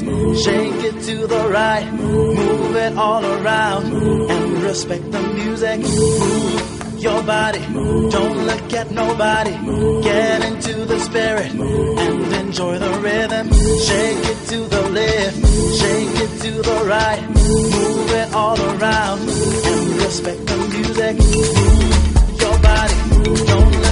Shake it to the right, move it all around, and respect the music. Move your body, Move. don't look at nobody. Get into the spirit and enjoy the rhythm. Shake it to the left, shake it to the right, move it all around, and respect the music. Move your body, don't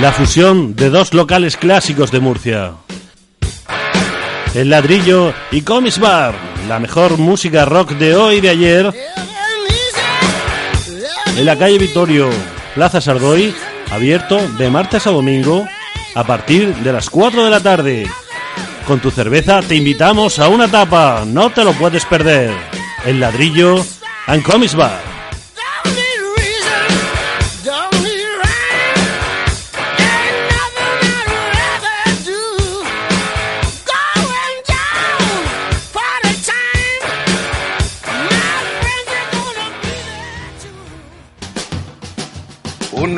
La fusión de dos locales clásicos de Murcia. El ladrillo y Comics Bar, la mejor música rock de hoy y de ayer. En la calle Vitorio, Plaza Sardoy, abierto de martes a domingo a partir de las 4 de la tarde. Con tu cerveza te invitamos a una tapa, no te lo puedes perder. El ladrillo and Comics Bar.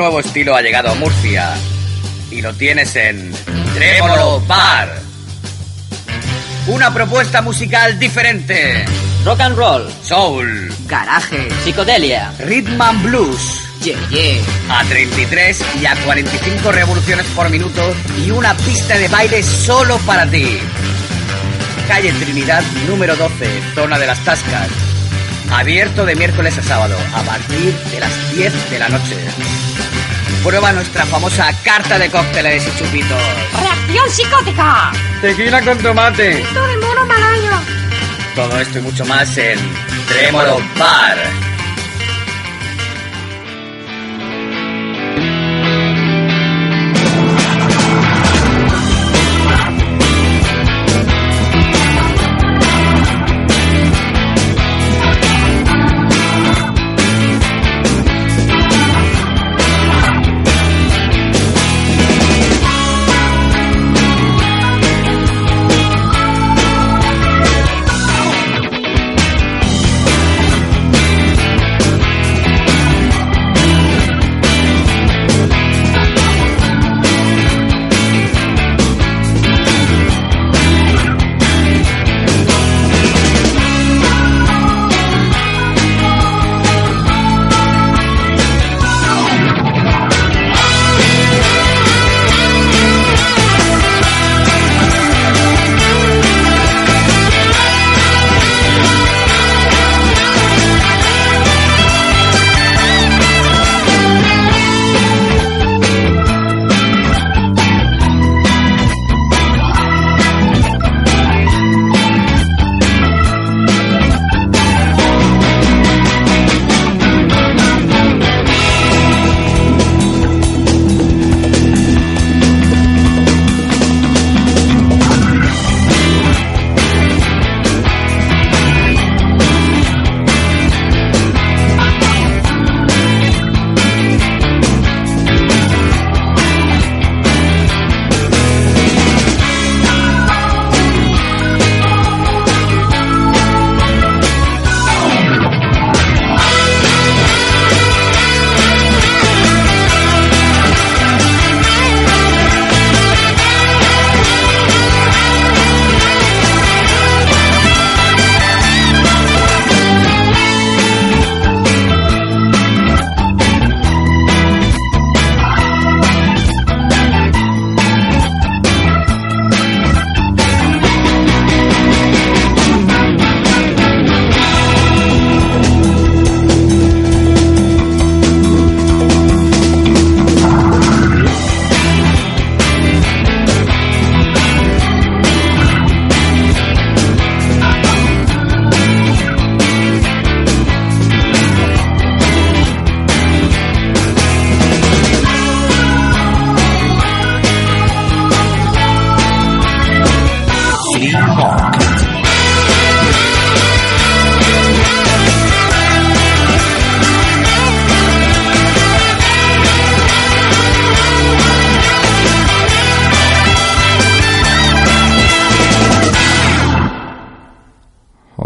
Nuevo estilo ha llegado a Murcia y lo tienes en Trémolo Bar. Una propuesta musical diferente. Rock and roll, Soul, garaje, psicodelia, Rhythm and Blues. yeah, yeah. A 33 y a 45 revoluciones por minuto y una pista de baile solo para ti. Calle Trinidad número 12, zona de las Tascas. Abierto de miércoles a sábado a partir de las 10 de la noche. Prueba nuestra famosa carta de cócteles y chupitos. ¡Reacción psicótica! Tequila con tomate. ¡Esto de mono malayo! Todo esto y mucho más en Trémolo Bar.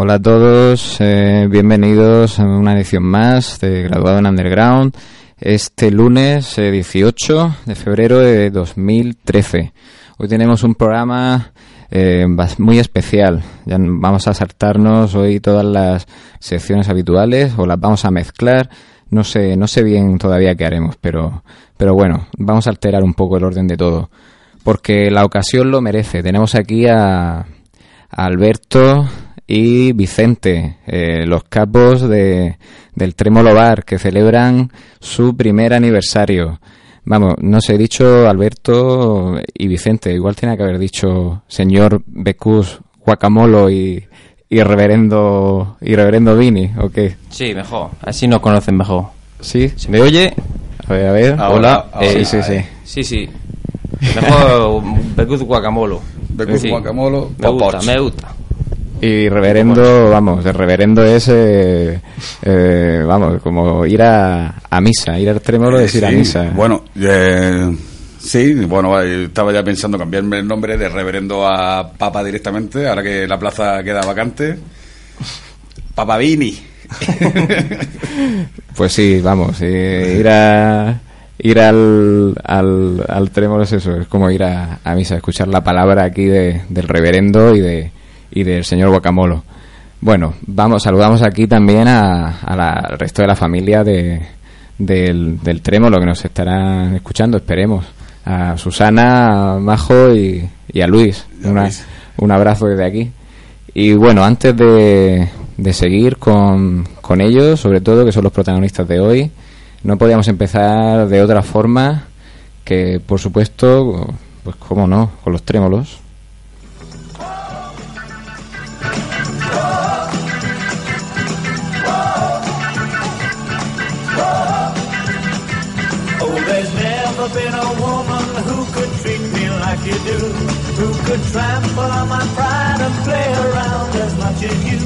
Hola a todos, eh, bienvenidos a una edición más de Graduado en Underground. Este lunes eh, 18 de febrero de 2013. Hoy tenemos un programa eh, muy especial. Ya vamos a saltarnos hoy todas las secciones habituales o las vamos a mezclar. No sé, no sé bien todavía qué haremos, pero, pero bueno, vamos a alterar un poco el orden de todo. Porque la ocasión lo merece. Tenemos aquí a Alberto y Vicente, eh, los capos de, del Trémolo Bar, que celebran su primer aniversario. Vamos, no sé, he dicho Alberto y Vicente, igual tenía que haber dicho señor Becus, Guacamolo y, y reverendo y reverendo Vini, ¿o qué? Sí, mejor. Así nos conocen mejor. ¿Sí? ¿Se me oye? A ver, a ver. Hola. ahora, sí, sí, sí. Sí, sí. Mejor Becuz Guacamolo. Becuz Sí. Guacamolo, Me gusta, me gusta. Y reverendo, vamos, el reverendo es, eh, eh, vamos, como ir a, a misa, ir al trémolo es ir a misa. Bueno, eh, sí, bueno, eh, estaba ya pensando cambiarme el nombre de reverendo a Papa directamente, ahora que la plaza queda vacante. Papa Vini. Pues sí, vamos, eh, ir a ir al, al, al trémolo es eso, es como ir a, a misa, escuchar la palabra aquí de, del reverendo y de y del señor Guacamolo. Bueno, vamos, saludamos aquí también a, a la- al resto de la familia de, del, del trémolo que nos estarán escuchando, esperemos. A Susana, a Majo y, y a Una- Luis. un abrazo desde aquí. Y bueno, antes de, de seguir con, con ellos, sobre todo, que son los protagonistas de hoy, no podíamos empezar de otra forma que, por supuesto, pues cómo no, con los trémolos. You who could trample on my pride and play around as much as you.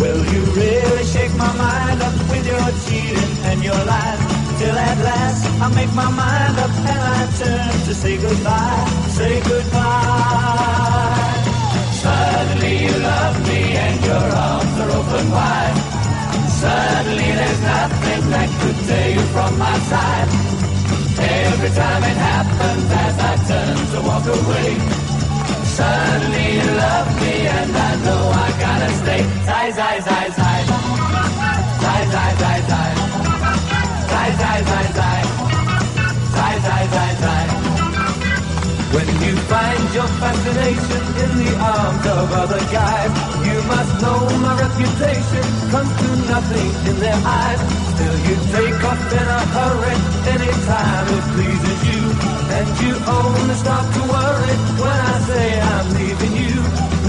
Well, you really shake my mind up with your cheating and your lies. Till at last I make my mind up and I turn to say goodbye, say goodbye. Suddenly you love me and your arms are open wide. Suddenly there's nothing that could tear you from my side. Every time it happens as I turn to walk away. Suddenly you love me and I know I gotta stay. Zai, zai, zai, zai. Zai, zai, zai, zai. Zai, zai, zai, zai. Zai, zai, zai, zai. When you find your fascination in the arms of other guys, you must know my reputation comes to nothing in their eyes. Still you take off in a hurry anytime it pleases you. And you only start to worry when I say I'm leaving you,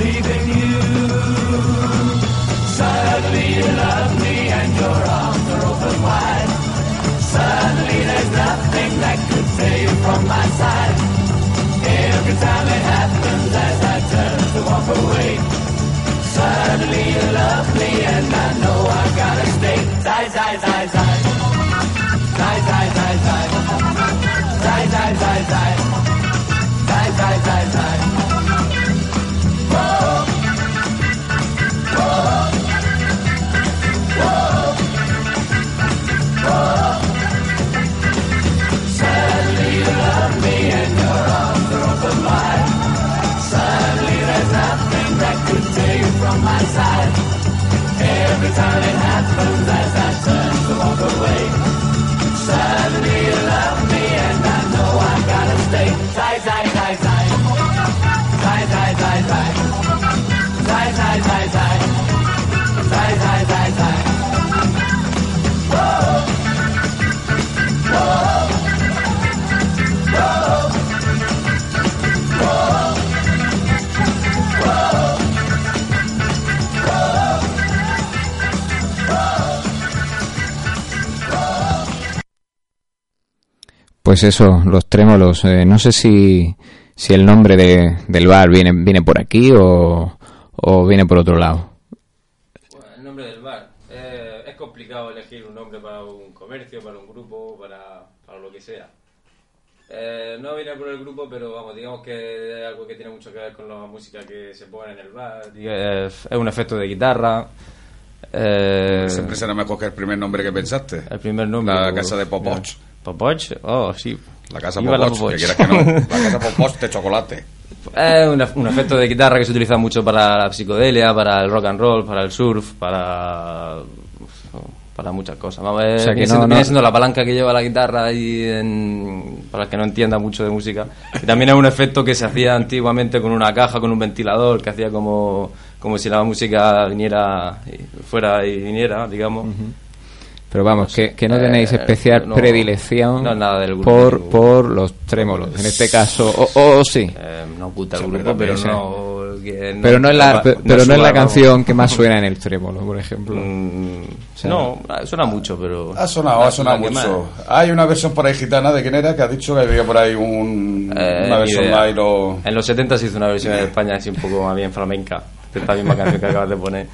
leaving you. Suddenly you love me and your arms are open wide. Suddenly there's nothing that could tear you from my side. Every time it happens as I turn to walk away. Suddenly you love me and I know I gotta stay. Sigh, sigh, sigh, sigh. Sigh, Pues eso, los trémolos. eh, no sé si, si el nombre de, del bar viene, viene por aquí o, o viene por otro lado. El nombre del bar. Eh, es complicado elegir un nombre para un comercio, para un grupo, para, para lo que sea. Eh, no vine por el grupo, pero vamos, digamos que es algo que tiene mucho que ver con la música que se pone en el bar. Es, es un efecto de guitarra. Eh, Siempre será mejor que el primer nombre que pensaste. el primer nombre. La pues, casa de Popoch. Popoch, oh, sí. La casa Iba la Popoch, que Popoch. quieras que no. La casa Popoch de chocolate. Es un, un efecto de guitarra que se utiliza mucho para la psicodelia, para el rock and roll, para el surf, para para muchas cosas. Vamos, es- O sea, que viene, no- siendo, no- viene siendo la palanca que lleva la guitarra ahí en- para el que no entienda mucho de música. Y también es un efecto que se hacía antiguamente con una caja, con un ventilador, que hacía como, como si la música viniera y fuera y viniera, digamos. Pero vamos, que, que no Eh, tenéis especial no- predilección no, nada del grupo. por, por los trémolos. En este caso, o, o sí. Eh, no oculta el grupo, pero sí. no, que no- Pero no es la, no pero no es la canción que más suena en el trémolo, por ejemplo. Mm, sea, no, suena mucho, pero. Ha sonado, ha sonado mucho. Hay una versión por ahí gitana de quién era que ha dicho que había por ahí un, Eh, una versión live o... En los 70 se hizo una versión en España así un poco más bien flamenca. De Esta misma canción que acabas de poner.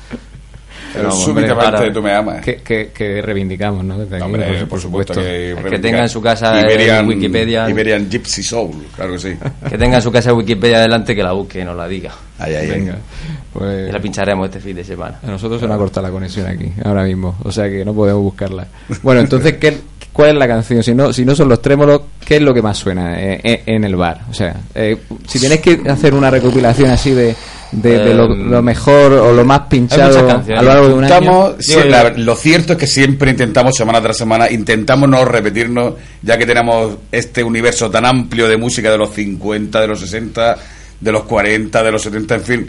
Pero súbitamente ahora- tú me amas. Que, que, que reivindicamos, ¿no? Desde aquí, Hombre, por, por supuesto que, Es que tenga en su casa Iberian, el Wikipedia. Iberian Gypsy Soul, claro que sí. Que tenga en su casa Wikipedia adelante que la busque y nos la diga. Ay, ay. Venga, pues Y la pincharemos este fin de semana. a nosotros se nos ha cortado la conexión aquí, ahora mismo. O sea que no podemos buscarla. Bueno, entonces, ¿qué, ¿cuál es la canción? Si no, si no son los trémolos, ¿qué es lo que más suena eh, eh, en el bar? O sea, eh, si tenéis que hacer una recopilación así de, de, de lo, Em, lo mejor o lo más pinchado a lo largo de un año. Intentamos, sí, Digo, la- yo- lo cierto es que siempre intentamos semana tras semana, intentamos no repetirnos, ya que tenemos este universo tan amplio de música de los 50, de los 60, de los 40, de los 70, en fin,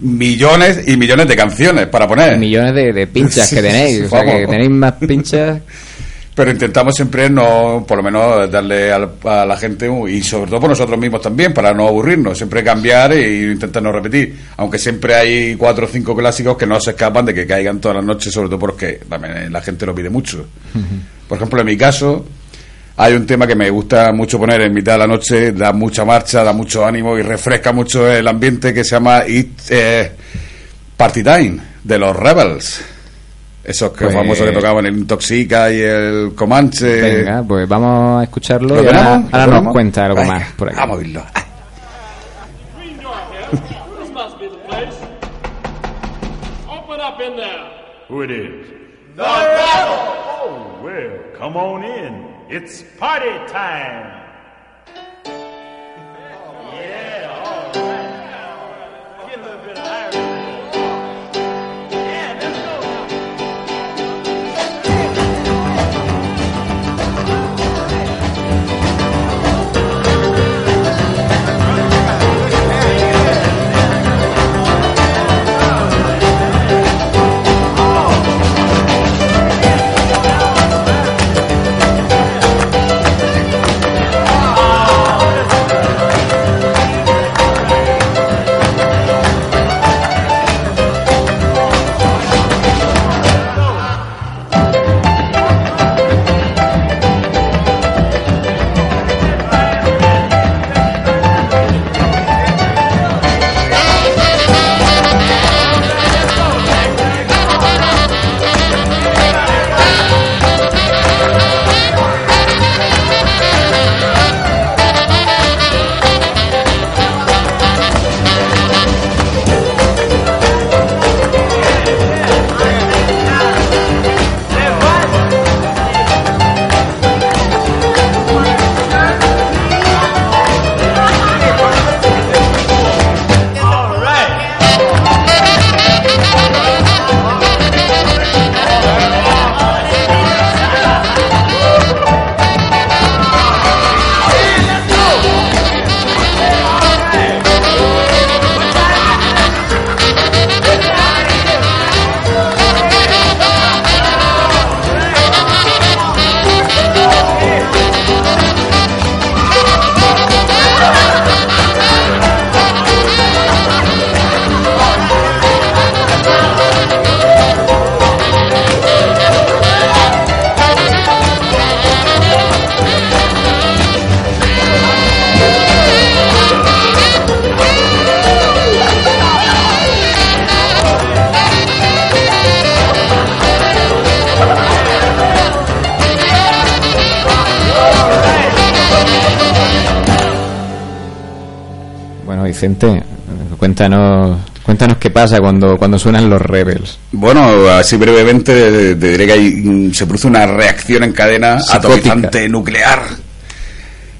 millones y millones de canciones para poner. millones de, de pinchas Sí, que tenéis. sí, o sea, que tenéis más pinchas. Pero intentamos siempre no, por lo menos, darle al- a la gente, y sobre todo por nosotros mismos también, para no aburrirnos, siempre cambiar e intentar no repetir. Aunque siempre hay cuatro o cinco clásicos que no se escapan de que caigan todas las noches, sobre todo porque también la gente lo pide mucho. Por ejemplo, en mi caso, hay un tema que me gusta mucho poner en mitad de la noche, da mucha marcha, da mucho ánimo y refresca mucho el ambiente que se llama It, eh, Party Time, de los Rebels. Esos que Pues- famosos que tocaban el Intoxica y el Comanche. Venga, pues vamos a escucharlo ¿Lo y ahora, tenemos? ahora ¿Lo nos cuenta algo Venga, más por aquí. Vamos a oírlo. Open up in there. Who it is? The Rebel. Oh, well, come on in. It's party time. Vicente, cuéntanos, cuéntanos qué pasa cuando, cuando suenan los Rebels. Bueno, así brevemente te diré que hay, mm, se produce una reacción en cadena Psicótica. atomizante nuclear.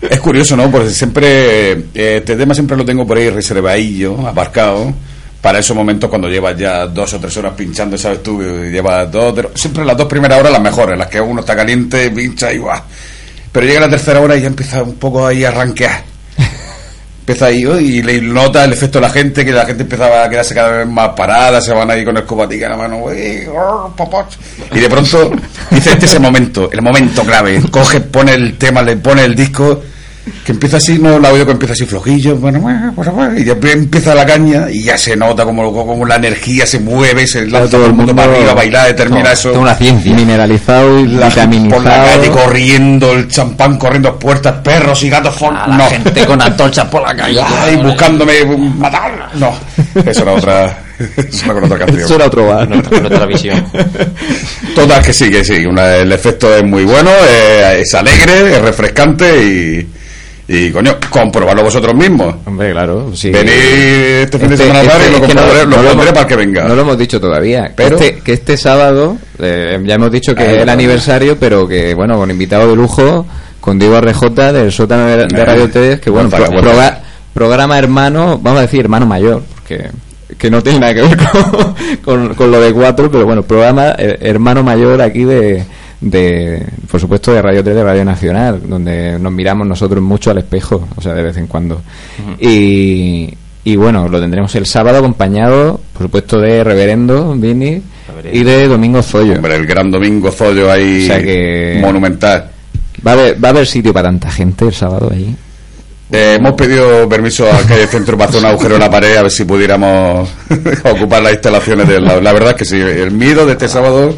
Es curioso, ¿no? Porque siempre, eh, este tema siempre lo tengo por ahí reservadillo, aparcado, para esos momentos cuando llevas ya dos o tres horas pinchando, ¿sabes tú? Llevas dos, tres- siempre las dos primeras horas las mejores, las que uno está caliente, pincha y va. Pero llega la tercera hora y ya empieza un poco ahí a ranquear. Oh, y le nota el efecto de la gente, que la gente empezaba a quedarse cada vez más parada, se van ahí con el cobatica en la mano, y de pronto dice este es el momento, el momento clave, coge, pone el tema, le pone el disco, que empieza así, no la oído que empieza así flojillo, bueno, bueno, bueno, bueno, y después empieza la caña y ya se nota como, como la energía se mueve, se lanza todo el mundo para arriba a bailar, determina eso. Mineralizado y La vitaminizado. por la calle corriendo, el champán corriendo puertas, perros y gatos for- la no. gente con antorchas por la calle. Ay, buscándome matar. No, eso era otra. Eso era con otra canción. Eso era otro bar. Nuestra, nuestra visión. Total que sí, que sí. una- el efecto es muy bueno, eh, es alegre, es refrescante y. Y coño, comprobarlo vosotros mismos. Hombre, claro. Sí. Venid este fin de Este- semana Tari y este- lo no- lo no pondré hemos- para que venga. No lo hemos dicho todavía. Pero- Este- que este sábado, eh, ya hemos dicho que es el aniversario, pero que, bueno, con invitado de lujo, con Diego RJ del sótano de, de Eh, Radio 3, que, bueno, buen pro- proga- programa hermano, vamos a decir hermano mayor, porque que no tiene nada que ver con, con, con lo de cuatro, pero bueno, programa eh, hermano mayor aquí de, de, por supuesto, de Radio 3 de Radio Nacional, donde nos miramos nosotros mucho al espejo, o sea, de vez en cuando. Y, y bueno, lo tendremos el sábado acompañado, por supuesto, de Reverendo Vini y de Domingo Zoyo. Hombre, el gran domingo Zollo ahí O sea que- monumental. ¿Va a, haber, ¿Va a haber sitio para tanta gente el sábado allí? Eh, hemos pedido permiso a Calle Centro para hacer un agujero en la pared a ver si pudiéramos ocupar las instalaciones del lado. La verdad es que sí, el miedo de este sábado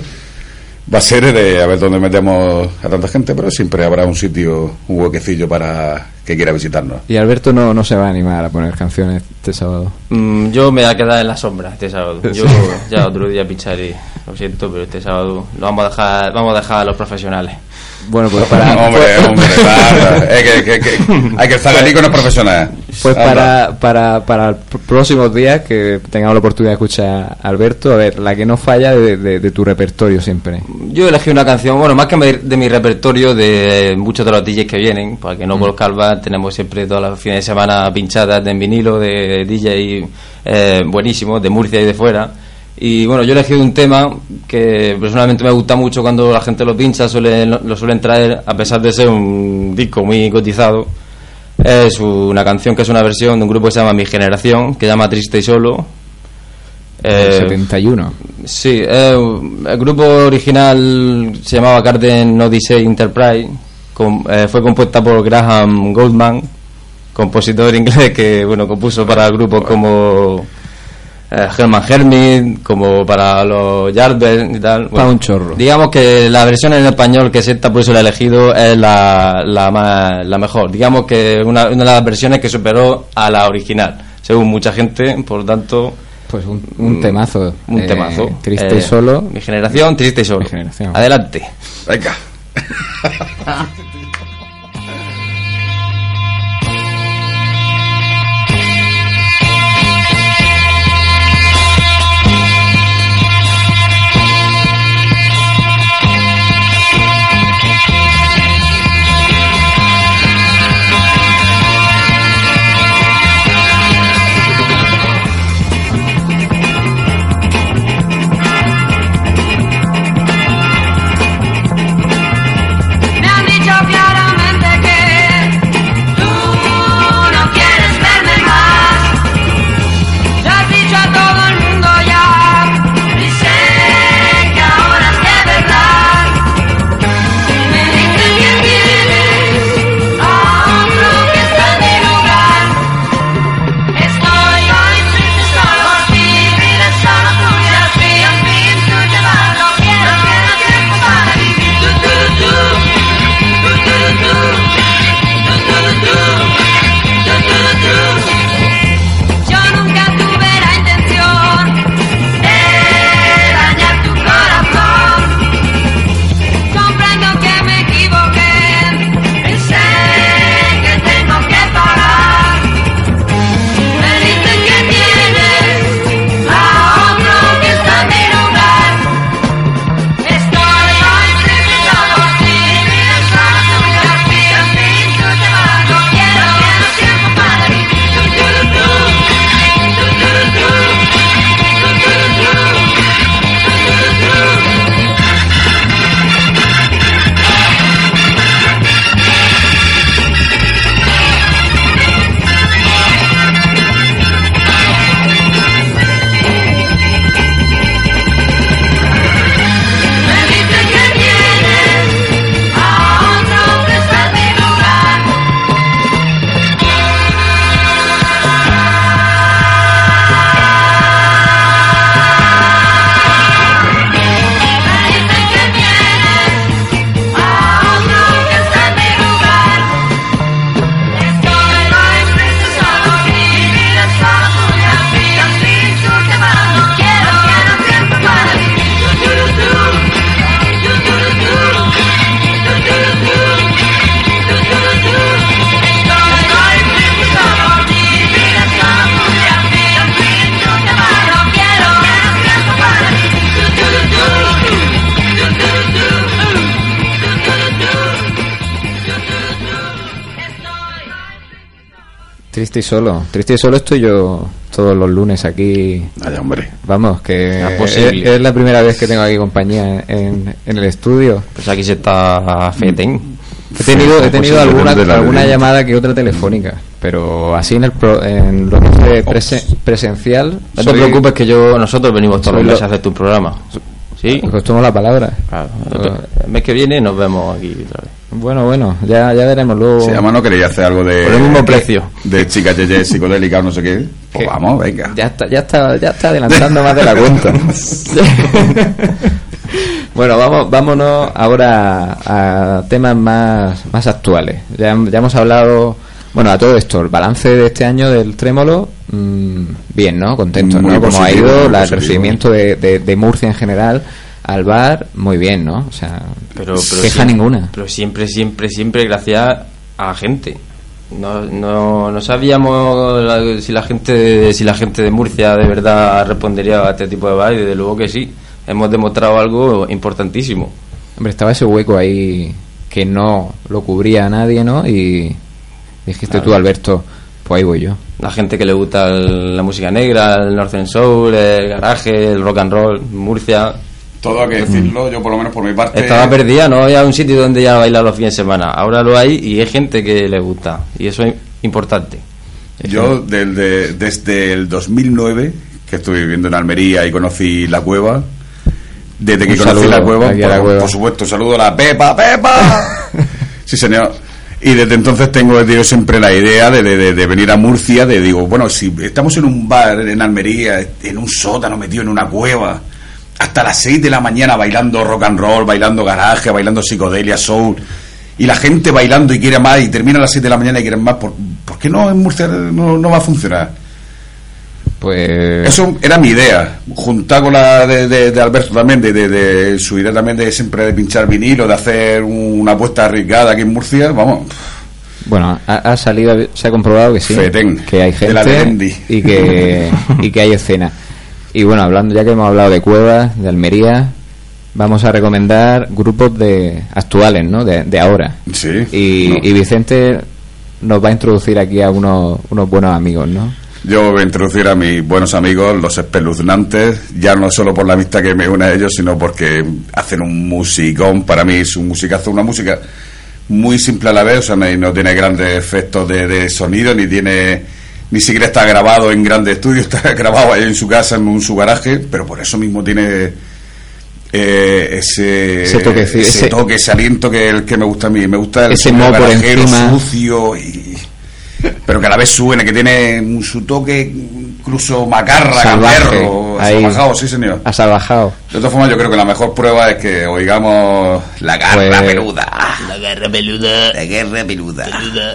va a ser de a ver dónde metemos a tanta gente, pero siempre habrá un sitio, un huequecillo para que quiera visitarnos. Y Alberto no, no se va a animar a poner canciones este sábado. Mm, yo me voy a quedar en la sombra este sábado. Yo ya otro día pincharé. Lo siento, pero este sábado lo vamos a dejar, vamos a dejar a los profesionales. Bueno, pues para, hombre, hombre, claro. Es que, que- que- hay que estar aquí con los profesionales. Pues para, para, para próximos días que tengamos la oportunidad de escuchar a Alberto, a ver, la que no falla de, de- de tu repertorio siempre. Yo elegí una canción, bueno, más que de, mi repertorio, de muchos de los DJs que vienen, para que no Mm. conozcan Calva, tenemos siempre todos los fines de semana pinchadas de vinilo, de DJ eh, buenísimos, de Murcia y de fuera. Y bueno, yo he elegido un tema que personalmente me gusta mucho cuando la gente lo pincha, suele, lo suelen traer, a pesar de ser un disco muy cotizado. Es una canción que es una versión de un grupo que se llama Mi Generación, que se llama Triste y Solo. Eh, 71. Sí, eh, el grupo original se llamaba Garden Odyssey Enterprise. eh, fue compuesta por Graham Goldman, compositor inglés que bueno compuso para grupos como eh, Herman Hermit, como para los Yardbirds y tal. Para un chorro. Digamos que la versión en español que es esta, por eso la he elegido, es la, la, más- la mejor. Digamos que una, una de las versiones que superó a la original, según mucha gente, por lo tanto. Pues un, un temazo. Un Eh, temazo. Triste Eh, y solo. Mi generación, triste y solo. Mi generación. Adelante. Venga. Triste y solo. Triste y solo estoy yo todos los lunes aquí. Vaya, hombre. Vamos, que es, es la primera vez que tengo aquí compañía en, en el estudio. Pues aquí se está Feten. He tenido, he tenido Posible alguna, alguna llamada que otra telefónica, pero así en el pro- en lo que es de prese- presencial. No te soy- preocupes que yo nosotros venimos todos los meses a hacer tu programa. ¿Sí? Pues tomo la palabra. Claro. El mes que viene nos vemos aquí otra vez. Bueno, bueno, ya, ya veremos luego. Se llama, ¿no queréis hacer algo de. Por el mismo precio. De chica yeye psicodélica o no sé qué? Pues vamos, venga. Ya está, ya está, ya está adelantando más de la cuenta. bueno, vamos, vámonos ahora a temas más, más actuales. Ya, ya hemos hablado, bueno, a todo esto, el balance de este año del trémolo, mm, bien, ¿no? Contentos, Muy ¿no? Como ha ido, el recibimiento de, de, de Murcia en general al bar, muy bien, ¿no? O sea, Pero, pero queja siempre- ninguna. Pero siempre, siempre, siempre gracias a la gente. No, no, no sabíamos la- si la gente si la gente de Murcia de verdad respondería a este tipo de bar y desde luego que sí. Hemos demostrado algo importantísimo. Hombre, estaba ese hueco ahí que no lo cubría a nadie, ¿no? Y dijiste Claro. tú, Alberto, pues ahí voy yo. La gente que le gusta el- la música negra, el Northern Soul, el garaje, el rock and roll, Murcia. Todo hay que decirlo, yo por lo menos por mi parte. Estaba perdida, no había un sitio donde ya bailar los fines de semana. Ahora lo hay y hay gente que le gusta. Y eso es importante. Yo del- de- desde el 2009, que estuve viviendo en Almería y conocí la cueva, desde que Un conocí saludo la cueva, a la por, cueva. por supuesto, saludo a la Pepa, Pepa. sí, señor. Y desde entonces tengo siempre la idea de, de- de- de venir a Murcia, de digo, bueno, si estamos en un bar en Almería, en un sótano metido en una cueva, hasta las 6 de la mañana bailando rock and roll, bailando garaje, bailando psicodelia, soul, y la gente bailando y quiere más, y termina a las 6 de la mañana y quieren más, ¿por, por qué no en Murcia no, no va a funcionar? Pues Eso era mi idea, juntar con la de, de- de Alberto también, de, de- su idea también de siempre de pinchar vinilo, de hacer una apuesta arriesgada aquí en Murcia, vamos, bueno, ha, ha salido, se ha comprobado que sí, que hay gente y que y que hay escena. Y bueno, hablando ya que hemos hablado de cuevas, de Almería, vamos a recomendar grupos de actuales, ¿no? De, de ahora. sí. Y, no. y Vicente nos va a introducir aquí a unos, unos buenos amigos, ¿no? Yo voy a introducir a mis buenos amigos, los espeluznantes, ya no solo por la amistad que me une a ellos, sino porque hacen un musicón, para mí es un musicazo, una música muy simple a la vez, o sea, no, no tiene grandes efectos de, de sonido, ni tiene, ni siquiera está grabado en grandes estudios, está grabado ahí en su casa, en un, su garaje, pero por eso mismo tiene eh, ese, Ese toquecito, ese ese- toque, ese aliento que, el que me gusta a mí, me gusta el Ese garajero, sucio y pero que a la vez suene, que tiene su toque incluso macarra, gamberro, salvajado, sí señor. Ha salvajado. De todas formas, yo creo que la mejor prueba es que oigamos la garra Pues- peluda. La guerra peluda. La guerra peluda. La garra peluda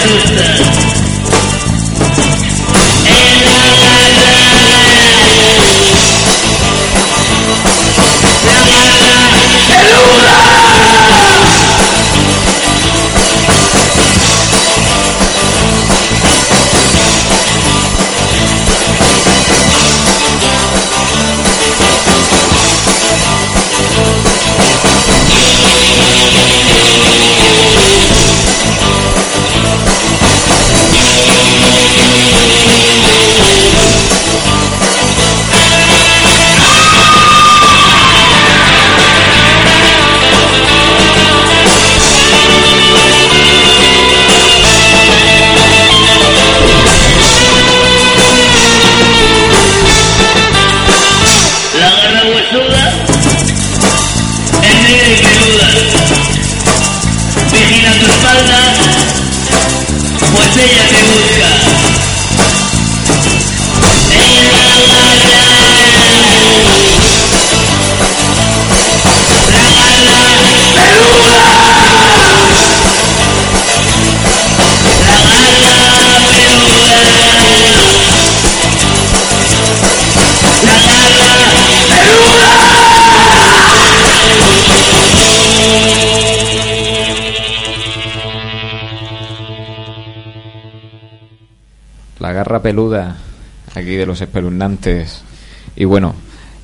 sister. espalda, pues ella garra peluda aquí de los espeluznantes. Y bueno,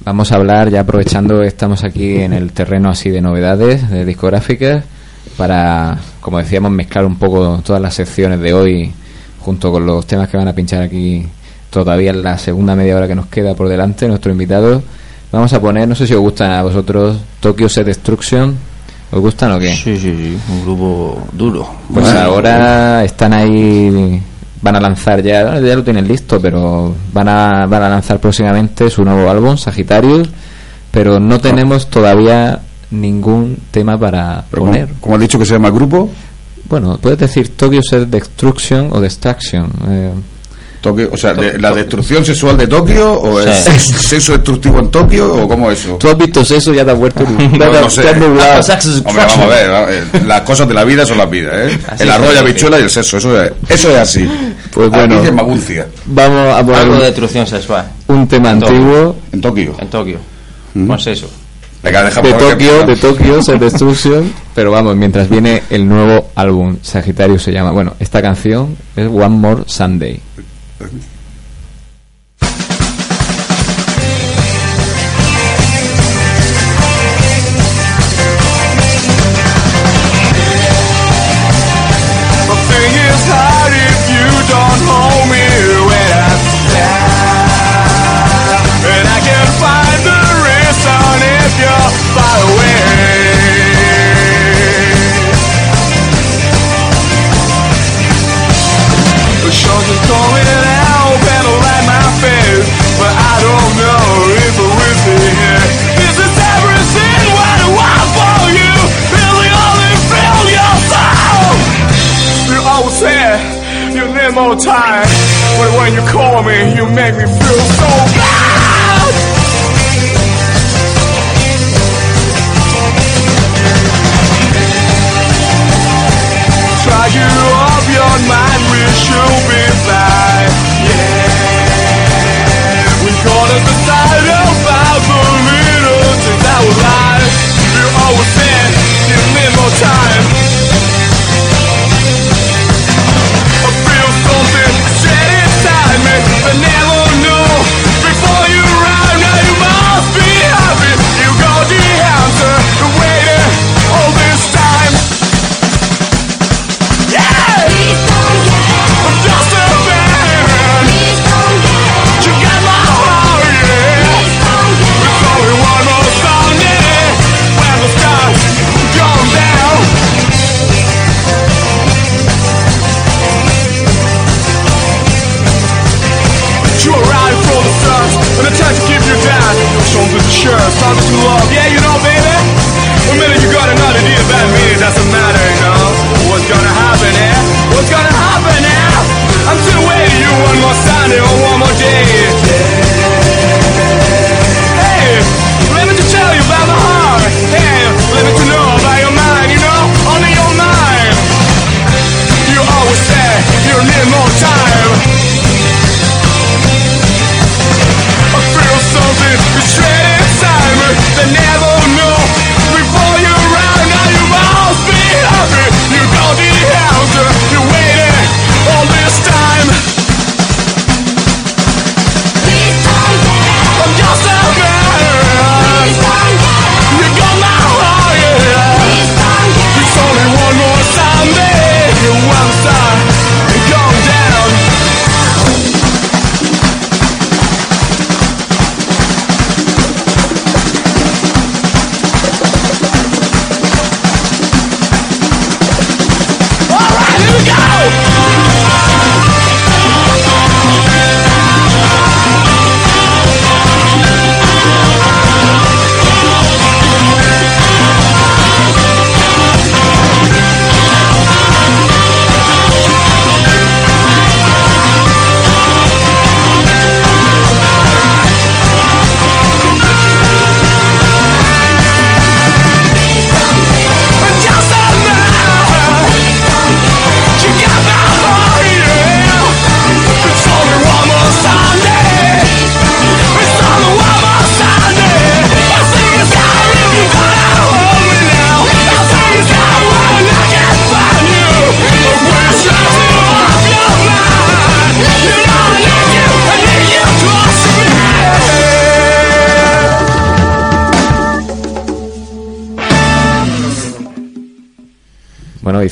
vamos a hablar, ya aprovechando, estamos aquí en el terreno así de novedades, de discográficas, para, como decíamos, mezclar un poco todas las secciones de hoy junto con los temas que van a pinchar aquí todavía en la segunda media hora que nos queda por delante, nuestro invitado. Vamos a poner, no sé si os gustan a vosotros, Tokyo Set Destruction. ¿Os gustan o qué? Sí, sí, sí, un grupo duro. Pues Bueno, ahora están ahí, van a lanzar ya, ya lo tienen listo, pero van a, van a lanzar próximamente su nuevo álbum, Sagitarius, pero no tenemos todavía ningún tema para Pero poner. ¿cómo, cómo has dicho que se llama grupo? Bueno, puedes decir Tokyo Set Destruction o Destruction. eh, Tokio, o sea, de- ¿la destrucción sexual de Tokio o Sí. es sex- sexo destructivo en Tokio o cómo es eso? Tú has visto eso ya te has vuelto No, no sé. Hombre, vamos a ver, eh, las cosas de la vida son las vidas, ¿eh? Así el sí, la bichuela y el sexo, eso es, eso es así. Pues bueno. Aquí maguncia. Vamos a poner Algo de destrucción sexual. un tema En Tokio. antiguo En Tokio. En Tokio. Pues eso. Venga, de Tokio, de Tokyo Set Destruction, pero vamos, mientras viene el nuevo álbum, Sagitario se llama. Bueno, esta canción es One More Sunday. Okay.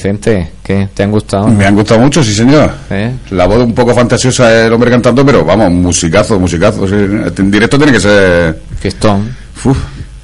Vicente, ¿qué? ¿Te han gustado? Me han gustado mucho, sí señor. ¿Eh? La voz un poco fantasiosa del hombre cantando, pero vamos, musicazo, musicazo. sí. En directo tiene que ser... Fiestón. Uf,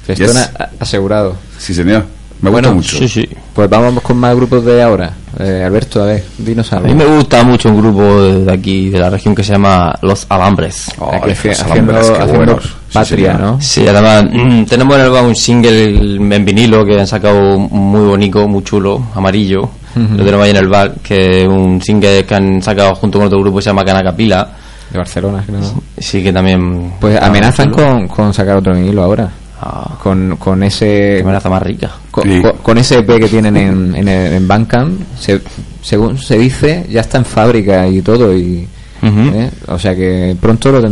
Fiestón yes. asegurado. Sí señor. Me Bueno, gusta mucho. sí, Pues vamos con más grupos de ahora. Eh, Alberto, a ver, dinos A algo. mí me gusta mucho un grupo de aquí, de la región que se llama Los Alambres. Haci- haciendo, haciendo patria, ¿no? Sí, además mm, tenemos en el álbum un single en vinilo que han sacado muy bonito, muy chulo, amarillo. Lo tenemos ahí en el bar, que es un single que han sacado junto con otro grupo que se llama Canacapila. De Barcelona, creo. ¿no? Sí, que también... Pues amenazan con, con sacar otro vinilo ahora. Con, con ese. amenaza más rica. Con, Sí. con- con ese EP que tienen en, en, el- en Bandcamp, se- según se dice, ya está en fábrica y todo. y. ¿eh? O sea que pronto lo,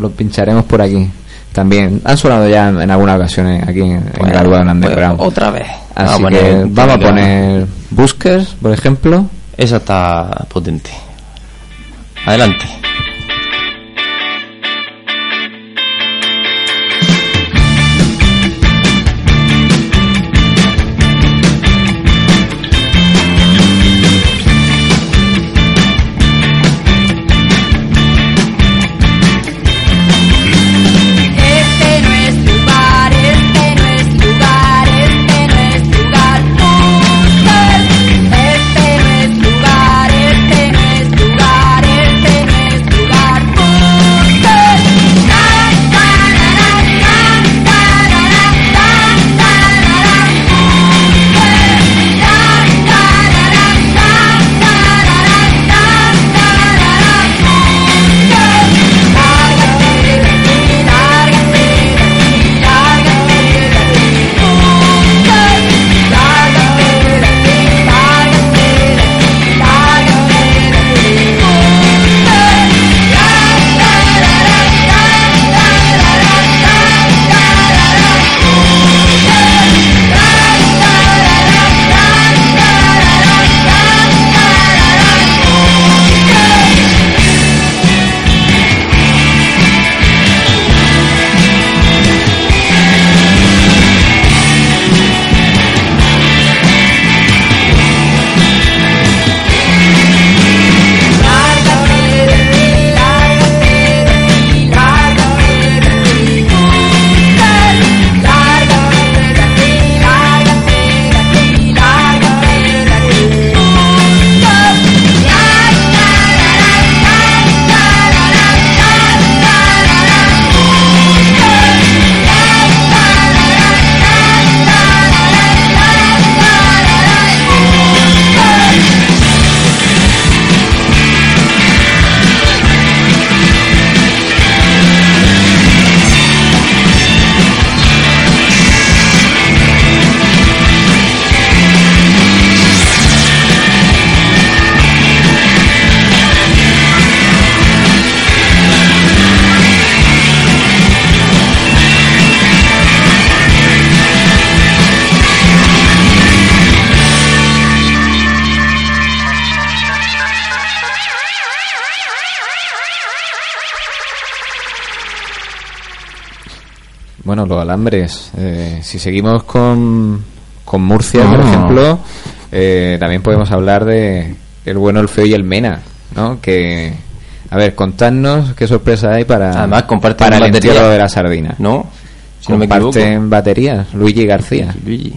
lo pincharemos por aquí. También han sonado ya en, en algunas ocasiones aquí en, en Bueno, Graduado en Underground. otra vez. Así Vamos a que poner- vamos a poner Buskers, por ejemplo. Esa está potente. Adelante. Eh, si seguimos con, con Murcia, por Ah. ejemplo, eh, también podemos hablar de el bueno, el feo y el mena, ¿no? Que, a ver, contadnos qué sorpresa hay para, Además, comparten para el batería. entierro de la sardina. ¿No? Si no me. Comparten baterías, Luigi García. Luigi.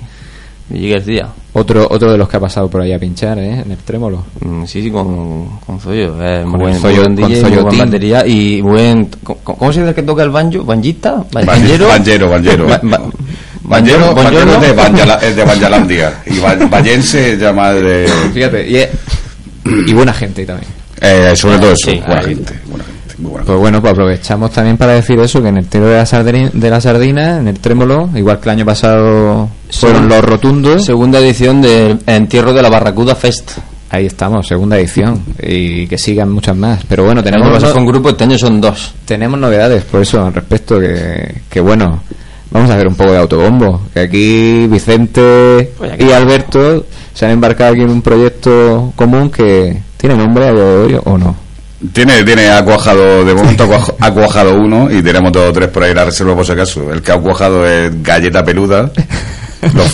Luigi García. Otro, otro de los que ha pasado por ahí a pinchar, ¿eh? En el trémolo. Mm, sí, sí, con, con Zoyo. Eh, Con muy buen, Zoyo- buen con DJ, buena batería y buen... ¿Cómo, cómo se dice el que toca el banjo? ¿Banjista? Ban- ¿Banjero? Banjero, banjero. Ba- ba- Banjero, Banjero, Banjero es de, Banyalandia. Y Vallense llama de. Fíjate, y, y buena gente también. Eh, sobre todo eso, Sí, buena ahí. gente. Buena gente, muy buena Pues bueno, pues aprovechamos también para decir eso, que en el tiro de la, sardina, de la sardina, en el trémolo, igual que el año pasado fueron Sí. los rotundos. Segunda edición del Entierro de la Barracuda Fest. Ahí estamos, segunda edición. Y que sigan muchas más. Pero bueno, tenemos, un grupo, este año son dos. tenemos novedades por eso al respecto, que, que bueno, vamos a hacer un poco de autobombo. Que aquí Vicente Pues aquí y Alberto se han embarcado aquí en un proyecto común que tiene nombre a día de hoy o no. Tiene, tiene ha cuajado, de momento ha cuaj- ha cuajado uno y tenemos dos o tres por ahí en la reserva por si acaso. El que ha cuajado es Galleta Peluda Los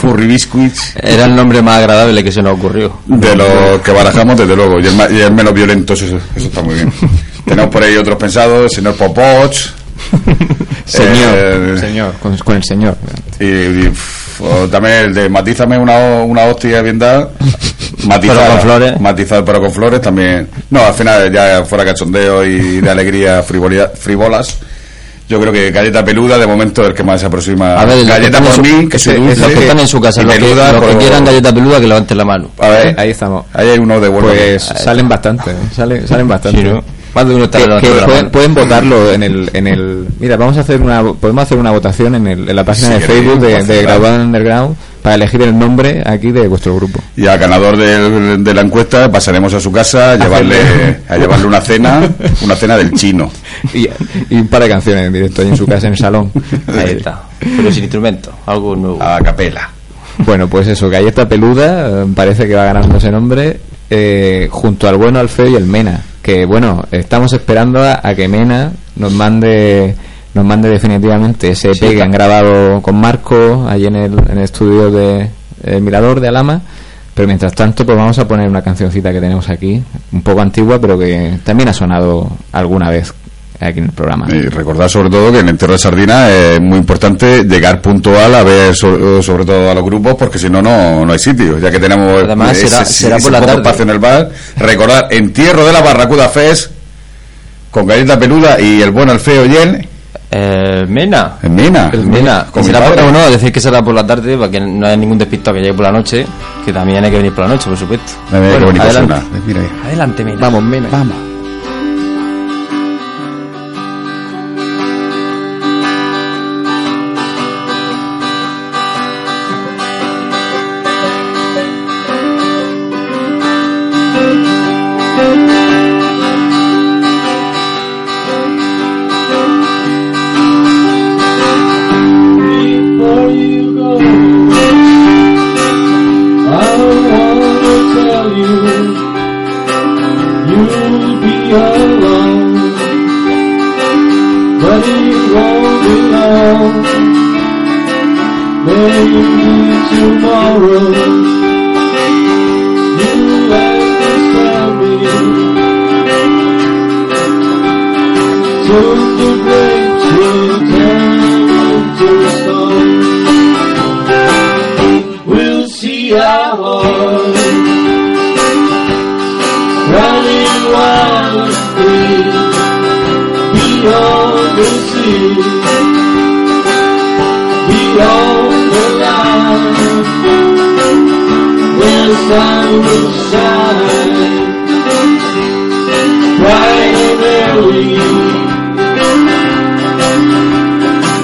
Furry Biscuits. Era el nombre más agradable que se nos ocurrió. De los que barajamos, desde luego. Y el, ma- y el menos violento, eso, eso está muy bien. Tenemos por ahí otros pensados, el señor Popoch. Señor, eh, señor, con, con el señor. Y, o también el de matízame una, una hostia bien dada. Matizada, Pero con flores. Matizada, pero con flores también. No, al final ya fuera cachondeo y de alegría frivolidad- frivolas. Yo creo que galleta peluda de momento es el que más se aproxima. A ver, galleta por su- mí, que los dulce. que están en su casa, los que, peluda, los que pues- quieran galleta peluda, que levanten la mano. A ver, Ahí estamos. ahí hay uno de vuelta. Pues salen bastante, ¿eh? salen, salen bastante. Sí, ¿no? Más de uno está Que- que pueden, pueden votarlo en el, en el mira vamos a hacer una podemos hacer una votación en, el, en la página Si de Facebook de, de Graduado Underground para elegir el nombre aquí de vuestro grupo Y al ganador del- de la encuesta pasaremos a su casa a llevarle, a llevarle una cena, una cena del chino. y, y un par de canciones en directo ahí en su casa en el salón Ahí está. Pero sin instrumento, algo nuevo. A capela. Bueno, pues eso, Galleta Peluda, eh, parece que va ganando ese nombre, eh, junto al bueno, al feo y el Mena. Que bueno, estamos esperando a, a que Mena nos mande nos mande definitivamente ese EP Sí, que han grabado con Marco allí en el, en el estudio de el Mirador de Alama. Pero mientras tanto, pues vamos a poner una cancioncita que tenemos aquí, un poco antigua, pero que también ha sonado alguna vez aquí en el programa. Y recordar sobre todo que en Entierro de Sardina es muy importante llegar puntual a ver so- sobre todo a los grupos porque si no, no no hay sitio, ya que tenemos Además, ese- será- ese será por la poco tarde. espacio en el bar. Recordar Entierro de la Barracuda Fest con galleta peluda y el bueno, el feo y el, Eh, Mena. el Mina. El Mena. Con mi Será por, padre. no, decir que será por la tarde para que no haya ningún despistado que llegue por la noche, que también hay que venir por la noche, por supuesto. Adelante. una. Mira ahí. Adelante, Mena. Vamos, Mena. Vamos. Beyond the sea, beyond the line. The sun will shine bright early.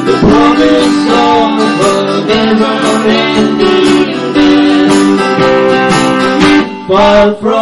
The promise of a never-ending end. Far from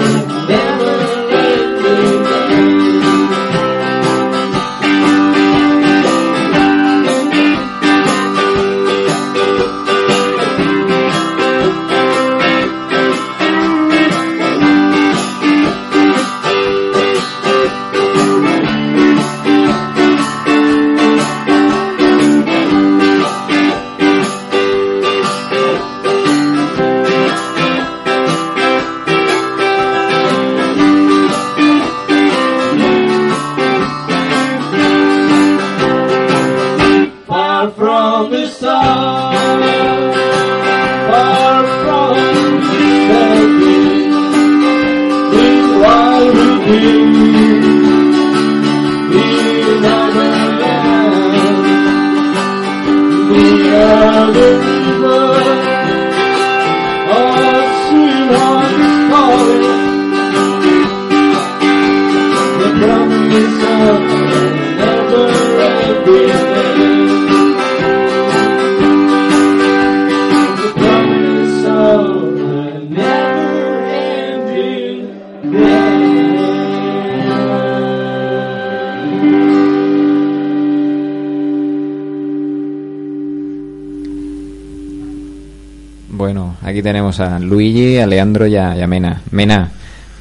aquí tenemos a Luigi, a Leandro y a, y a Mena. Mena,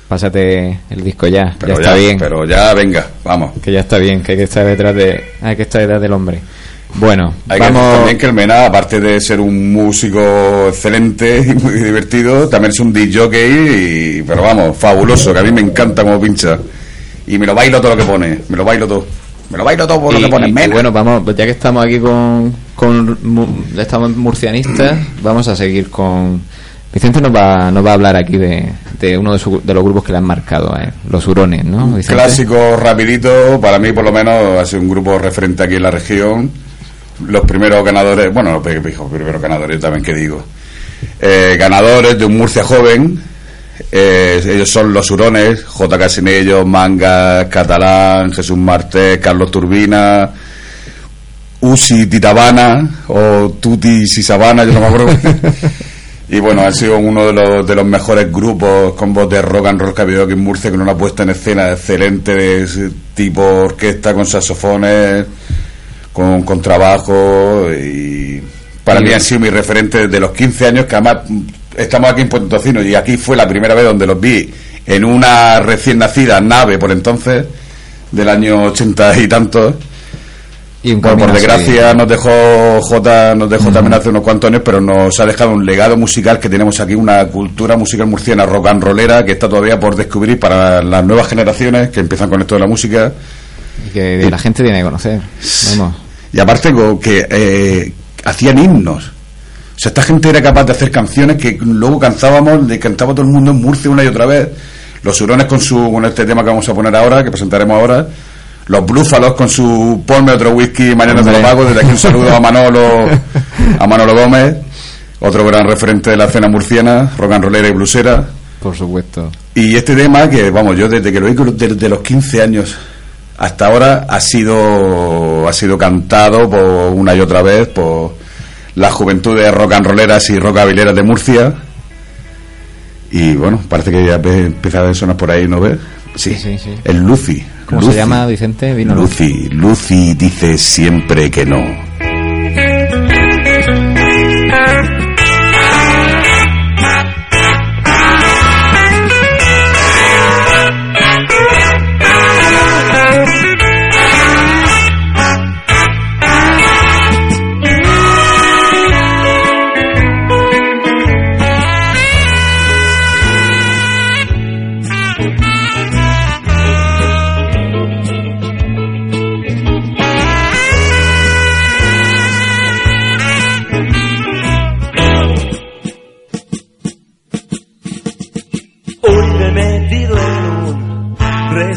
pásate el disco ya, Pero ya está bien. Pero ya, venga, vamos. Que ya está bien, que hay que estar detrás de, hay que estar detrás del hombre. Bueno, Hay que vamos. decir también que el Mena, aparte de ser un músico excelente y muy divertido, también es un DJ, y, pero vamos, fabuloso, que a mí me encanta como pincha. Y me lo bailo todo lo que pone, me lo bailo todo. Me lo bailo todo por lo que pone y- y Mena. bueno, vamos, pues ya que estamos aquí con, con estamos murcianistas, vamos a seguir con Vicente nos va, nos va a hablar aquí de, de uno de, su- de los grupos que le han marcado, eh, los hurones, ¿no? Clásico rapidito, para mí por lo menos ha sido un grupo referente aquí en la región. Los primeros ganadores, bueno, los primeros ganadores también que digo. Eh, ganadores de un Murcia joven. eh, ellos son los Hurones, J. Casinello, Manga, Catalán, Jesús Martés, Carlos Turbina, Usi Titabana o Tuti Sisabana, yo no me acuerdo. Y bueno, han sido uno de los, de los mejores grupos con voz de rock and roll que ha habido aquí en Murcia, con una puesta en escena excelente de tipo orquesta con saxofones, con, con trabajo y para mí han sido mi referente desde los 15 años, que además estamos aquí en Puerto y aquí fue la primera vez donde los vi en una recién nacida nave por entonces, del año 80 y tantos. Y Bueno, por desgracia nos dejó J, nos dejó también hace unos cuantos años, pero nos ha dejado un legado musical que tenemos aquí, una cultura musical murciana rock and rollera que está todavía por descubrir para las nuevas generaciones que empiezan con esto de la música. Y que la gente tiene que conocer. Vamos. Y aparte que eh, hacían himnos. O sea, esta gente era capaz de hacer canciones que luego cantábamos, le cantaba todo el mundo en Murcia una y otra vez. Los hurones con su con este tema que vamos a poner ahora, que presentaremos ahora. Los blúfalos con su ponme otro whisky, mañana te lo pago. Desde aquí un saludo a Manolo, a Manolo Gómez, otro gran referente de la escena murciana, rock and rollera y blusera. Por supuesto. Y este tema que, vamos, yo desde que lo oí desde los 15 años hasta ahora ha sido ha sido cantado por una y otra vez por las juventudes rock and rolleras y rockabileras de Murcia. Y bueno, parece que ya empieza a sonar por ahí, ¿no ves? Sí, Sí, sí. el Lucy. ¿Cómo Lucy. se llama, Vicente? Vino Lucy. Lucy dice siempre que no.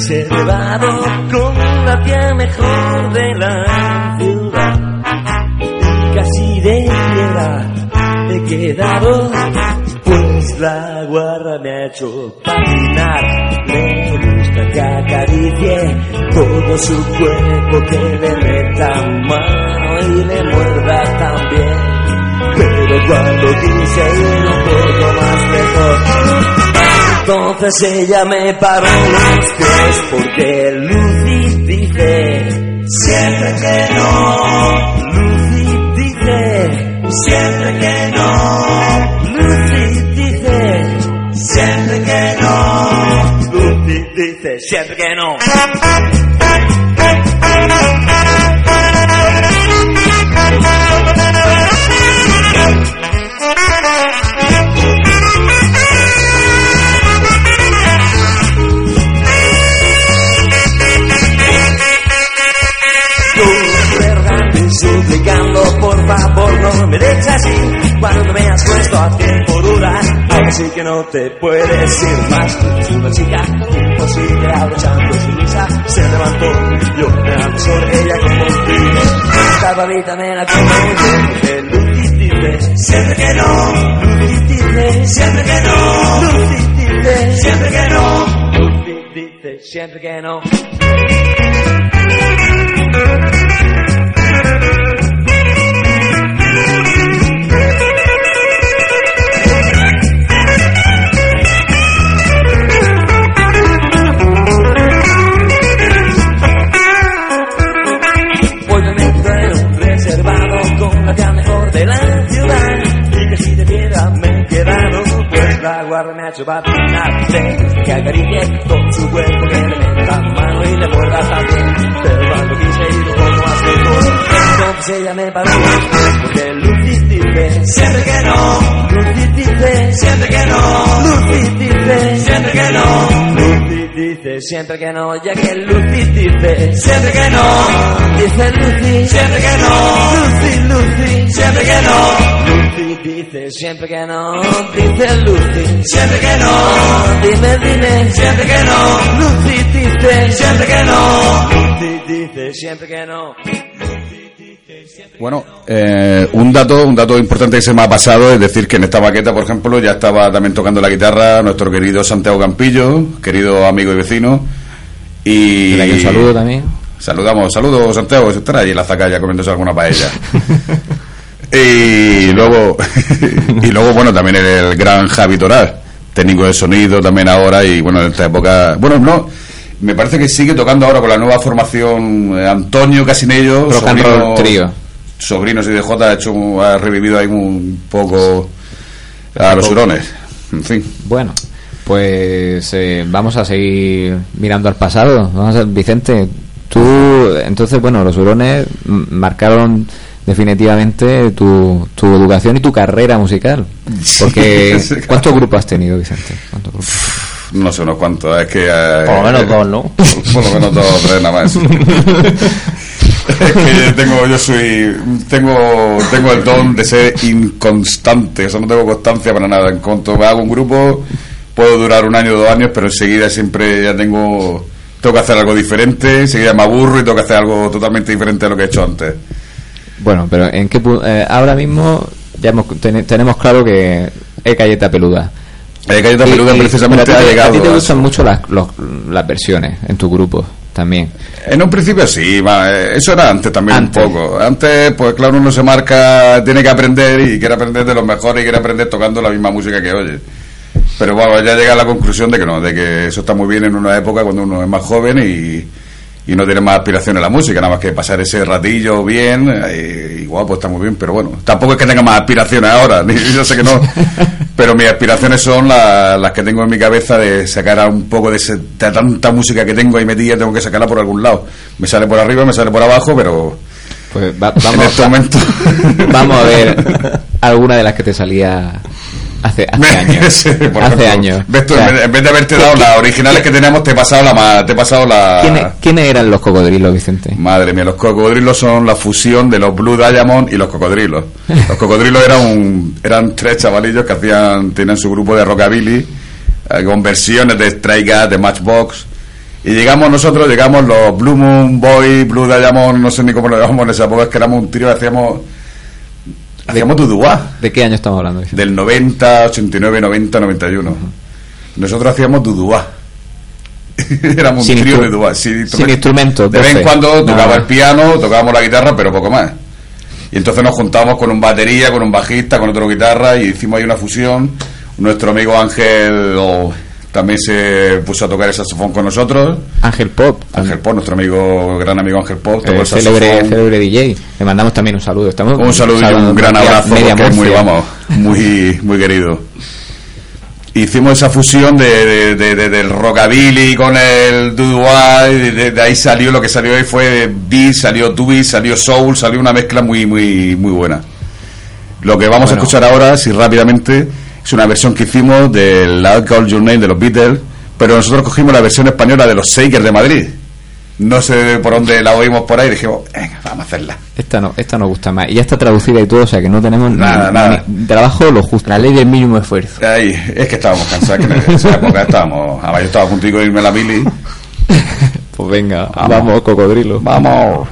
Reservado con la tía mejor de la ciudad. Y casi de piedra he quedado, pues la guarra me ha hecho patinar. Me gusta que acaricie todo su cuerpo, que le meta mano y le muerda también. Pero cuando quise ir entonces ella me paró los pies porque Lucy dice siempre que no. Lucy dice siempre que no. Lucy dice siempre que no. Lucy dice siempre que no. No me dejes así. Cuando me has puesto a tiempo dura Ahora sí que no te puedes ir más. Es una chica imposible abrochando su risa. Se levantó, yo me absorbe ella como un Esta babita me la Lucy dice siempre que no Lucy dice siempre que no Lucy dice siempre que no Lucy dice siempre que no tarde me ha hecho patinar Sé que acaricie con su cuerpo que le meta mano y le muerda también Pero cuando quise ir como hace Entonces ella me paró Porque Lucy dice Siempre que no. Lucy dice Siempre que no. Lucy dice Siempre que no. Lucy dice siempre que no Ya que Lucy dice Siempre que no. Dice Lucy Siempre que no. Lucy, Lucy dice siempre que no Dice Lucy Siempre que no Dime, dime Siempre que no Lucy dice Siempre que no Lucy dice siempre que no Bueno, eh, un dato, un dato importante que se me ha pasado es decir que en esta maqueta, por ejemplo, ya estaba también tocando la guitarra nuestro querido Santiago Campillo, querido amigo y vecino. Y un saludo también. Saludamos, saludos Santiago, que estará ahí en la zacalla comiéndose alguna paella. y luego, y luego bueno, también el gran Javi Toral, técnico de sonido también ahora y bueno, en esta época, bueno, no, me parece que sigue tocando ahora con la nueva formación eh, Antonio Casinello, Rock roll trío. sobrinos y DJ ha hecho, ha revivido ahí un poco a los hurones, en fin. Bueno, pues eh, vamos a seguir mirando al pasado. Vamos a, Vicente, tú, entonces, bueno, los hurones marcaron definitivamente tu, tu educación y tu carrera musical. Porque, Sí, claro. ¿cuántos grupos has tenido, Vicente? ¿Cuántos grupos? No sé unos cuantos, es que... eh, Por lo menos eh, dos, ¿no? Por lo menos dos o tres nada más. es que yo tengo, yo soy, tengo, tengo el don de ser inconstante, o sea, no tengo constancia para nada. En cuanto me hago un grupo, puedo durar un año o dos años, pero enseguida siempre ya tengo, tengo que hacer algo diferente, enseguida me aburro y tengo que hacer algo totalmente diferente a lo que he hecho antes. Bueno, pero ¿en qué eh, ahora mismo ya hemos, ten- tenemos claro que es galleta peluda. Eh, Galleta Peluda precisamente pero a ti- ha llegado A ti te gustan mucho las, los- las versiones en tu grupo también. En un principio sí, eh, eso era antes también Antes. un poco. Antes, pues claro, uno se marca, tiene que aprender y quiere aprender de los mejores y quiere aprender tocando la misma música que oye. Pero bueno, ya llega a la conclusión de que no, de que eso está muy bien en una época cuando uno es más joven y, y no tiene más aspiración en la música, nada más que pasar ese ratillo bien, eh, igual pues está muy bien, pero bueno, tampoco es que tenga más aspiraciones ahora, ni yo sé que no, pero mis aspiraciones son la- las que tengo en mi cabeza de sacar a un poco de, ese- de tanta música que tengo ahí metida, tengo que sacarla por algún lado. Me sale por arriba, me sale por abajo, pero Pues va- en este momento vamos a ver alguna de las que te salía hace, hace años. Sí, hace ejemplo, años. ves tú, O sea, en, vez, en vez de haberte ¿qué- dado las originales que teníamos, te he pasado la te he pasado la ¿quiénes, quiénes eran los cocodrilos, Vicente? Madre mía, los cocodrilos son la fusión de los Blue Diamond y los cocodrilos. Los cocodrilos eran un, eran tres chavalillos que hacían, tenían su grupo de rockabilly, eh, con versiones de Stray Cat, de Matchbox. Y llegamos nosotros, llegamos los Blue Moon Boy, Blue Diamond, no sé ni cómo lo llamamos en esa época, es que éramos un trío, hacíamos, hacíamos Duduá. ¿De qué año estamos hablando? Del 90, 89, 90, 91. Nosotros hacíamos Duduá. Éramos un trío de Duduá. Sin, sin instrumentos, De vez en cuando tocaba el piano, tocábamos la guitarra, pero poco más. Y entonces nos juntábamos con un batería, con un bajista, con otro guitarra y hicimos ahí una fusión. Nuestro amigo Ángel oh, también se puso a tocar el saxofón con nosotros. Ángel Pop. Ángel Pop, nuestro amigo, gran amigo Ángel Pop, tocó eh, el célebre, DJ. Le mandamos también un saludo. Estamos Un saludo y un gran abrazo media porque es muy, vamos, muy, muy querido. Hicimos esa fusión de, de- de- de- del rockabilly con el dudua y de, de ahí salió lo que salió ahí fue beat, salió dubby, salió soul, salió una mezcla muy, muy, muy buena. Lo que vamos Bueno. a escuchar ahora, si rápidamente, es una versión que hicimos del I'll Call Your Name de los Beatles, pero nosotros cogimos la versión española de los Shakers de Madrid. No sé por dónde la oímos por ahí, dijimos, venga, vamos a hacerla. Esta no, esta nos gusta más. Y ya está traducida y todo, o sea que no tenemos Nada, ni- nada. ni trabajo lo justo. La ley del mínimo esfuerzo. Ahí, es que estábamos cansados, que en esa época estábamos. Además, yo estaba de irme a la Billy. Pues venga, Vamos. vamos, cocodrilo. Vamos.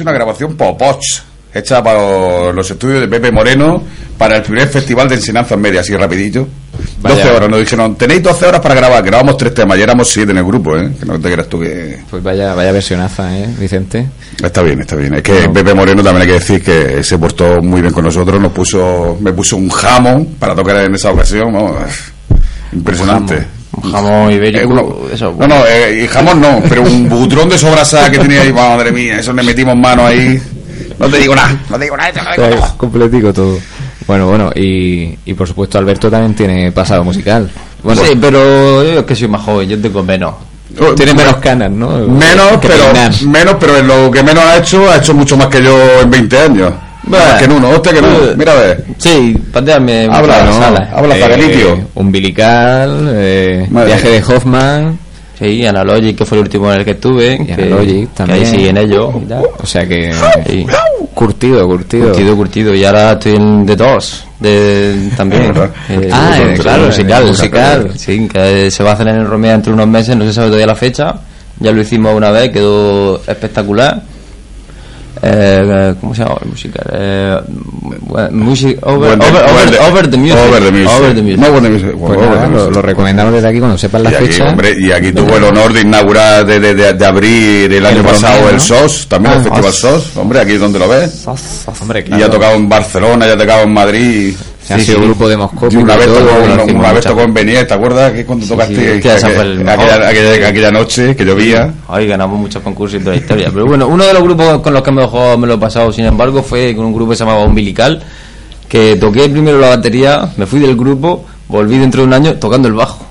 Es una grabación popoch, hecha para los, estudios de Pepe Moreno para el primer festival de enseñanza media, así rapidito. Vaya. 12 horas, nos dijeron, tenéis 12 horas para grabar, grabamos tres temas, y éramos siete en el grupo, ¿eh? Que no te creas tú que... Pues vaya, vaya versionaza, ¿eh, Vicente? Está bien, está bien. Es que Pepe Moreno también hay que decir que se portó muy bien con nosotros, nos puso, me puso un jamón para tocar en esa ocasión, vamos, impresionante. Un jamón ibérico, Eh, uno- eso, no, no, eh, y jamón no, pero un butrón de sobrasada que tenía ahí, madre mía, eso le metimos mano ahí. No te digo nada, no te digo nada, te lo digo completico todo. Bueno, bueno, y, y por supuesto Alberto también tiene pasado musical. Bueno, sí, pero yo es que soy más joven, yo tengo menos. tiene menos canas, ¿no? Menos, Que pero peinar. menos, pero en lo que menos ha hecho, ha hecho mucho más que yo en 20 años. Más que en uno, hostia que no. Eh, Mira a ver. Sí, patearme Habla, ¿no? salas. Habla, Zagalitio. Umbilical, eh, viaje de Hoffman. Sí, Analogic, que fue el último en el que estuve. Y que, Analogic que también. ahí siguen ellos. y tal. O sea que. Sí. Curtido, curtido. Curtido, curtido. Y ahora estoy en The Doors, de, también. Eh, Ah, eh, claro, musical. musical. Sí, que se va a hacer en el Romea entre unos meses, no se sabe todavía la fecha. Ya lo hicimos una vez, quedó espectacular. Eh, ¿Cómo se llama el musical? Eh, music, over, Over the- over, over over, the- over the music. over the music. Over the music. No, over the music. Pues Over nada, the lo, music. lo recomendamos desde aquí cuando sepan la Y aquí, fecha. hombre, y aquí tuvo el honor de inaugurar, de, de, de, de abrir el año El pasado Romeo, el. SOS, también el Ah, Festival os- SOS. Hombre, aquí es donde lo ves. Hombre, Y ya ha tocado en Barcelona, ya ha tocado en Madrid. Se ha sido grupo de Moscú. Y una vez todo, tocó, lo una, vez tocó en ¿te acuerdas? Que cuando tocaste sí, aquella, aquella, aquella- aquella noche que llovía. Ay, ganamos muchos concursos y toda la historia. Pero bueno, uno de los grupos con los que mejor me lo he pasado, sin embargo, fue con un grupo que se llamaba Umbilical, que toqué primero la batería, me fui del grupo, volví dentro de un año tocando el bajo.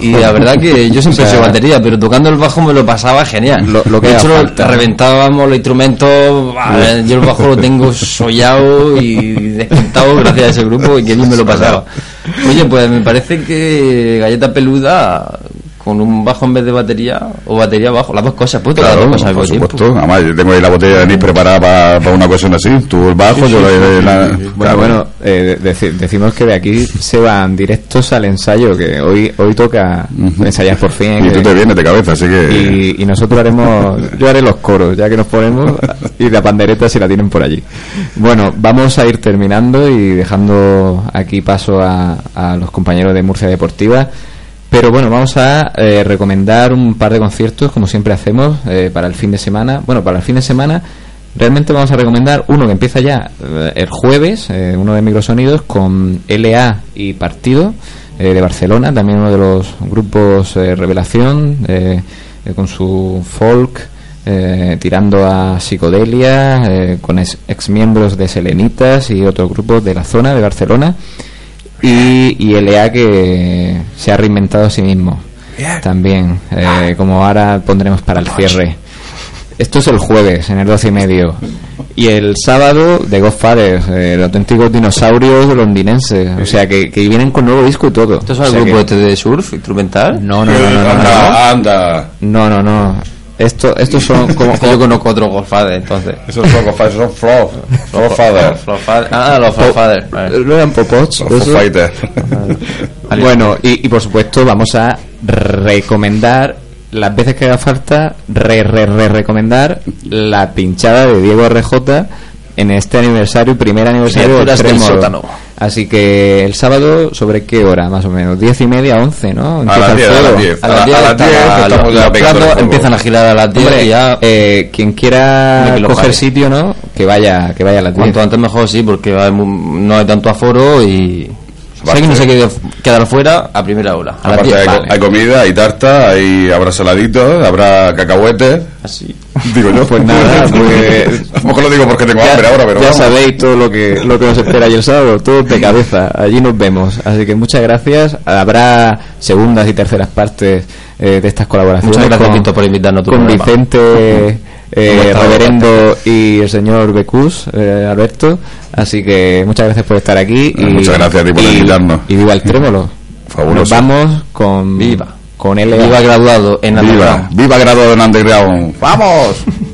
Y la verdad que yo siempre O sea, batería, pero tocando el bajo me lo pasaba genial. Lo- lo que de hecho, falta. reventábamos los instrumentos, bah, yo el bajo lo tengo sollado y desquintado gracias a ese grupo y que bien me lo pasaba. Oye, pues me parece que Galleta Peluda con un bajo en vez de batería o batería bajo, las dos cosas, pues tocar las Claro, dos cosas al por mismo tiempo. supuesto. Además, yo tengo ahí la botella de anís preparada para una ocasión así. Tú el bajo, yo la, la- Bueno, claro. bueno, eh, deci- decimos que de aquí se van directos al ensayo, que hoy hoy toca ensayar por fin. Y que- tú te vienes de cabeza, así que. y, y nosotros haremos, yo haré los coros, ya que nos ponemos, y la pandereta si la tienen por allí. Bueno, vamos a ir terminando y dejando aquí paso a, a los compañeros de Murcia Deportiva. Pero bueno, vamos a eh, recomendar un par de conciertos, como siempre hacemos, eh, para el fin de semana. Bueno, para el fin de semana realmente vamos a recomendar uno que empieza ya eh, el jueves, eh, uno de Microsonidos, con LA y Partido eh, de Barcelona, también uno de los grupos Revelación, con su folk, tirando a psicodelia, con ex, miembros de Selenitas y otros grupos de la zona de Barcelona, y, y LA que se ha reinventado a sí mismo. También, eh, como ahora pondremos para el cierre. Esto es el jueves, en el 12 y medio. Y el sábado, de Godfathers, eh, los auténticos dinosaurios londinenses. O sea, que, que vienen con nuevo disco y todo. ¿Esto es O el sea grupo que- este de surf instrumental? No, no, no, no, no. no. Anda, anda. No, no, no. Esto, estos son como... Que yo conozco otros Godfather, entonces. Esos son Godfather, son Flo. Flo Father. Godfather. Ah, los Godfather. vale. ¿No eran popots? Los Foo Fighters. Bueno, y, y por supuesto vamos a recomendar las veces que haga falta, re, re, re recomendar la pinchada de Diego RJ en este aniversario, primer aniversario del sótano. Así que el sábado, ¿sobre qué hora más o menos? ¿Diez y media, once, no? A las 10, a las fuego. 10. A las 10 A las 10 está- estamos ya los pegando el platos fuego. empiezan a girar a las 10 Hombre, y ya... eh, quien quiera que coger sitio, ¿no? Que vaya, que vaya a las 10. Cuanto antes mejor, sí, porque hay no hay tanto aforo y... Si alguien no se quiere quedar fuera, a primera hora. A las Aparte 10, hay, vale. hay comida, hay tarta, hay, habrá saladitos, habrá cacahuetes. Así. Digo yo. Pues nada, pues- Tampoco lo digo porque tengo hambre ahora, pero ya vamos. sabéis todo lo que lo que nos espera el sábado, todo de cabeza. Allí nos vemos. Así que muchas gracias. Habrá segundas y terceras partes eh, de estas colaboraciones. Muchas gracias, con, por invitarnos con programa. Vicente, eh. Reverendo y el señor Becus, eh, Alberto. Así que muchas gracias por estar aquí. Y, Muchas gracias a ti por invitarnos. Y viva el trémolo. Fabuloso. Nos vamos con. Viva. Con él. Viva graduado en Viva, Underground. viva graduado en Underground. ¡Vamos!